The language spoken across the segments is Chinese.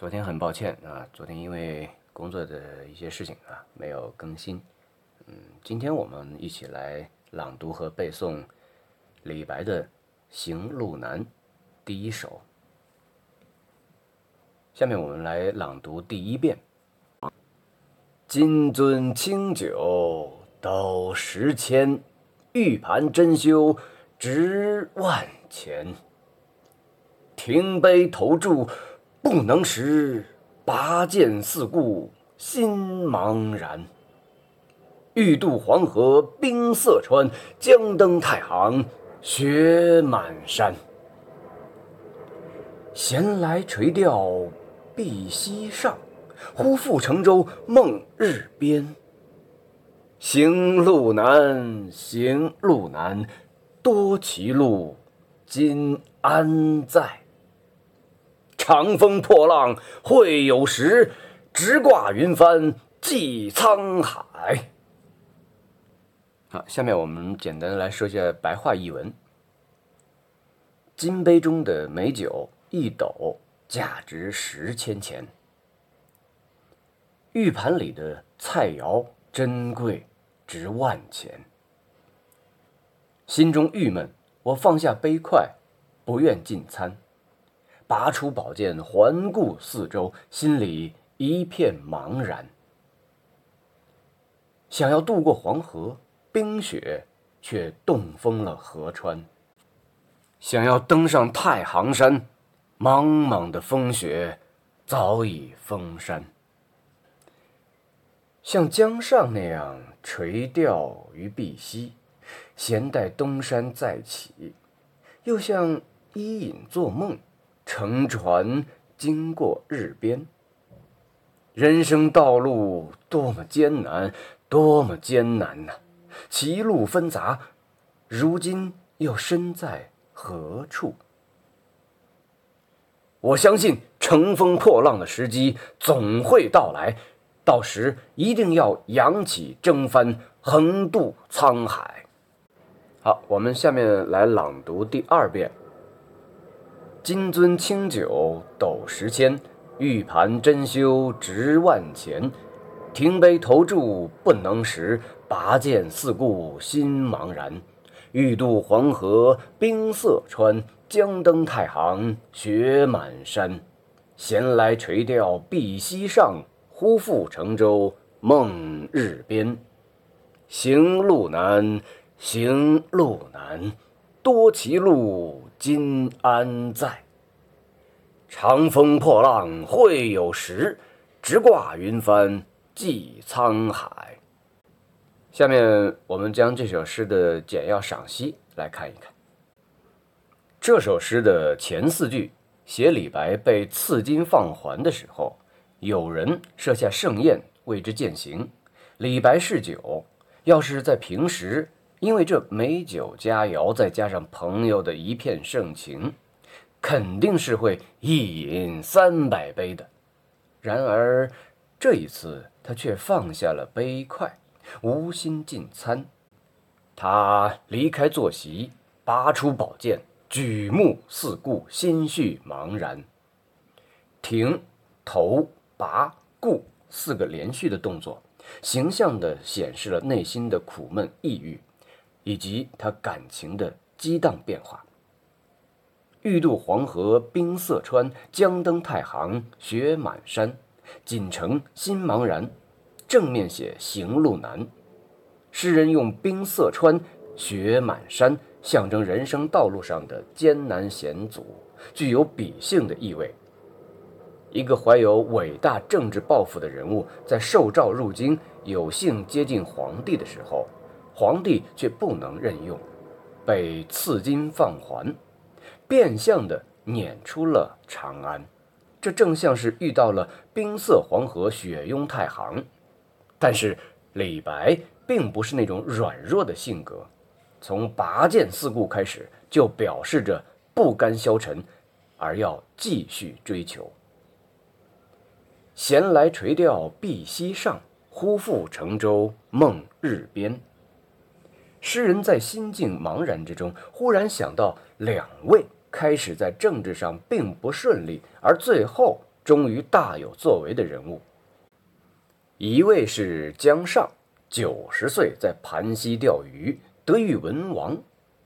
昨天很抱歉啊，昨天因为工作的一些事情啊，没有更新。嗯，今天我们一起来朗读和背诵李白的《行路难》第一首。下面我们来朗读第一遍：金樽清酒斗十千，玉盘珍羞值万钱。停杯投箸不能食，拔剑四顾心茫然。欲渡黄河冰塞川，将登太行雪满山。闲来垂钓碧溪上，忽复乘舟梦日边。行路难，行路难，多歧路，今安在？长风破浪会有时，直挂云帆济沧海。好，下面我们简单来说一下白话译文。金杯中的美酒一斗价值十千钱，玉盘里的菜肴珍贵值万钱。心中郁闷，我放下杯筷，不愿进餐。拔出宝剑，环顾四周，心里一片茫然。想要渡过黄河，冰雪却冻封了河川；想要登上太行山，茫茫的风雪早已封山。像江上那样垂钓于碧溪，闲待东山再起；又像伊尹做梦。乘船经过日边，人生道路多么艰难，多么艰难呐！歧路纷杂，如今又身在何处？我相信乘风破浪的时机总会到来，到时一定要扬起征帆，横渡沧海。好，我们下面来朗读第二遍。金樽清酒斗十千，玉盘珍羞值万钱。停杯投箸不能食，拔剑四顾心茫然。欲渡黄河冰塞川，将登太行雪满山。闲来垂钓碧溪上，忽复乘舟梦日边。行路难，行路难，多歧路。今安在？长风破浪会有时，直挂云帆济沧海。下面我们将这首诗的简要赏析来看一看。这首诗的前四句写李白被赐金放还的时候，有人设下盛宴为之饯行，李白嗜酒，要是在平时。因为这美酒佳肴，再加上朋友的一片盛情，肯定是会一饮三百杯的。然而这一次，他却放下了杯筷，无心进餐。他离开坐席，拔出宝剑，举目四顾，心绪茫然。停、投、拔、顾四个连续的动作，形象地显示了内心的苦闷抑郁。以及他感情的激荡变化。欲渡黄河冰塞川，将登太行雪满山。锦城心茫然，正面写行路难。诗人用冰塞川、雪满山象征人生道路上的艰难险阻，具有比兴的意味。一个怀有伟大政治抱负的人物，在受诏入京，有幸接近皇帝的时候。皇帝却不能任用，被赐金放还，变相的撵出了长安。这正像是遇到了冰塞黄河、雪拥太行。但是李白并不是那种软弱的性格，从拔剑四顾开始，就表示着不甘消沉，而要继续追求。闲来垂钓碧溪上，忽复乘舟梦日边。诗人在心境茫然之中，忽然想到两位开始在政治上并不顺利，而最后终于大有作为的人物。一位是姜尚，九十岁在盘溪钓鱼，得遇文王；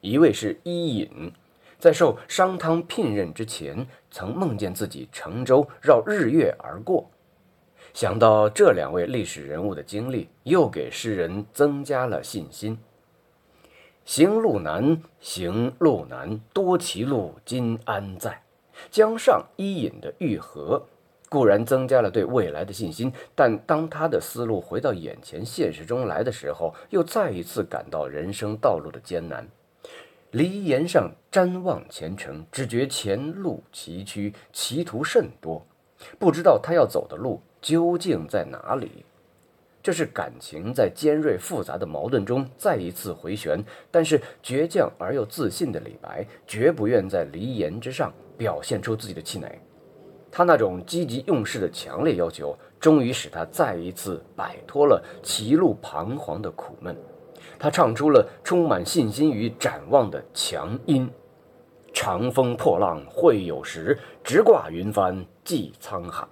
一位是伊尹，在受商汤聘任之前，曾梦见自己乘舟绕日月而过。想到这两位历史人物的经历，又给诗人增加了信心。行路难，行路难，多歧路，今安在？江上伊尹的愈合，固然增加了对未来的信心，但当他的思路回到眼前现实中来的时候，又再一次感到人生道路的艰难。离岩上瞻望前程，只觉前路崎岖，歧途甚多，不知道他要走的路究竟在哪里。这是感情在尖锐复杂的矛盾中再一次回旋，但是倔强而又自信的李白绝不愿在离岩之上表现出自己的气馁。他那种积极用事的强烈要求，终于使他再一次摆脱了歧路彷徨的苦闷。他唱出了充满信心与展望的强音：“长风破浪会有时，直挂云帆济沧海。”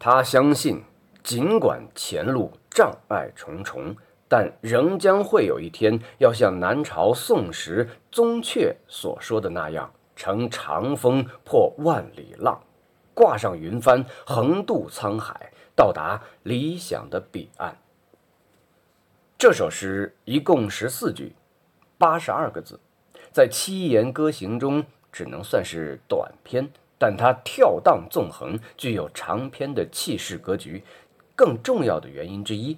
他相信。尽管前路障碍重重，但仍将会有一天，要像南朝宋时宗悫所说的那样，乘长风破万里浪，挂上云帆，横渡沧海，到达理想的彼岸。这首诗一共十四句，八十二个字，在七言歌行中只能算是短篇，但它跳荡纵横，具有长篇的气势格局。更重要的原因之一，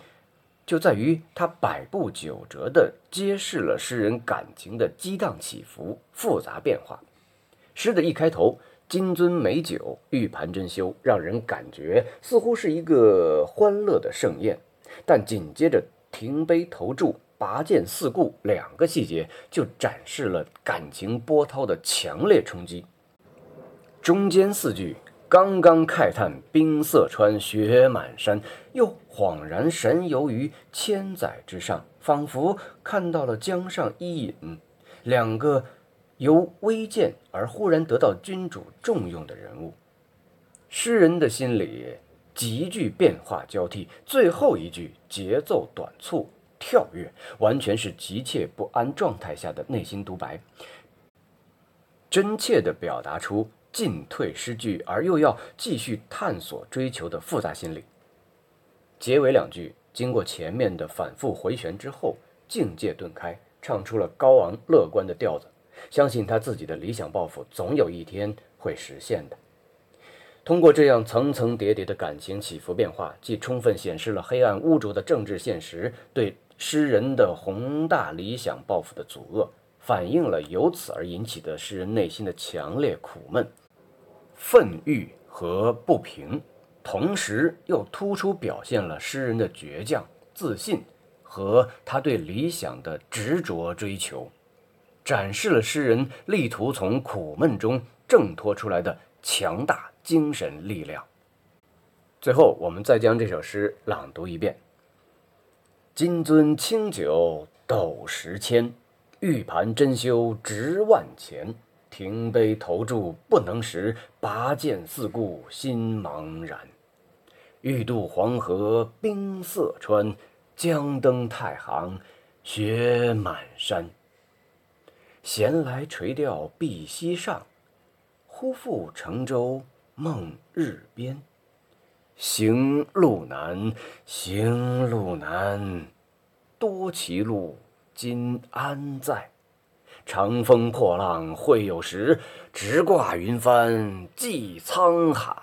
就在于它百步九折地揭示了诗人感情的激荡起伏、复杂变化。诗的一开头，“金樽美酒，玉盘珍羞”，让人感觉似乎是一个欢乐的盛宴，但紧接着“停杯投箸，拔剑四顾”两个细节，就展示了感情波涛的强烈冲击。中间四句。刚刚慨叹冰塞川，雪满山，又恍然神游于千载之上，仿佛看到了江上伊尹两个由微贱而忽然得到君主重用的人物。诗人的心里急剧变化交替，最后一句节奏短促跳跃，完全是急切不安状态下的内心独白，真切地表达出。进退失据，而又要继续探索追求的复杂心理。结尾两句经过前面的反复回旋之后，境界顿开，唱出了高昂乐观的调子。相信他自己的理想抱负总有一天会实现的。通过这样层层叠叠的感情起伏变化，既充分显示了黑暗污浊的政治现实对诗人的宏大理想抱负的阻遏，反映了由此而引起的诗人内心的强烈苦闷。愤郁和不平，同时又突出表现了诗人的倔强、自信和他对理想的执着追求，展示了诗人力图从苦闷中挣脱出来的强大精神力量。最后，我们再将这首诗朗读一遍：“金樽清酒斗十千，玉盘珍羞值万钱。”停杯投箸不能食，拔剑四顾心茫然。欲渡黄河冰塞川，将登太行雪满山。闲来垂钓碧溪上，忽复乘舟梦日边。行路难，行路难，多歧路，今安在？长风破浪会有时，直挂云帆济沧海。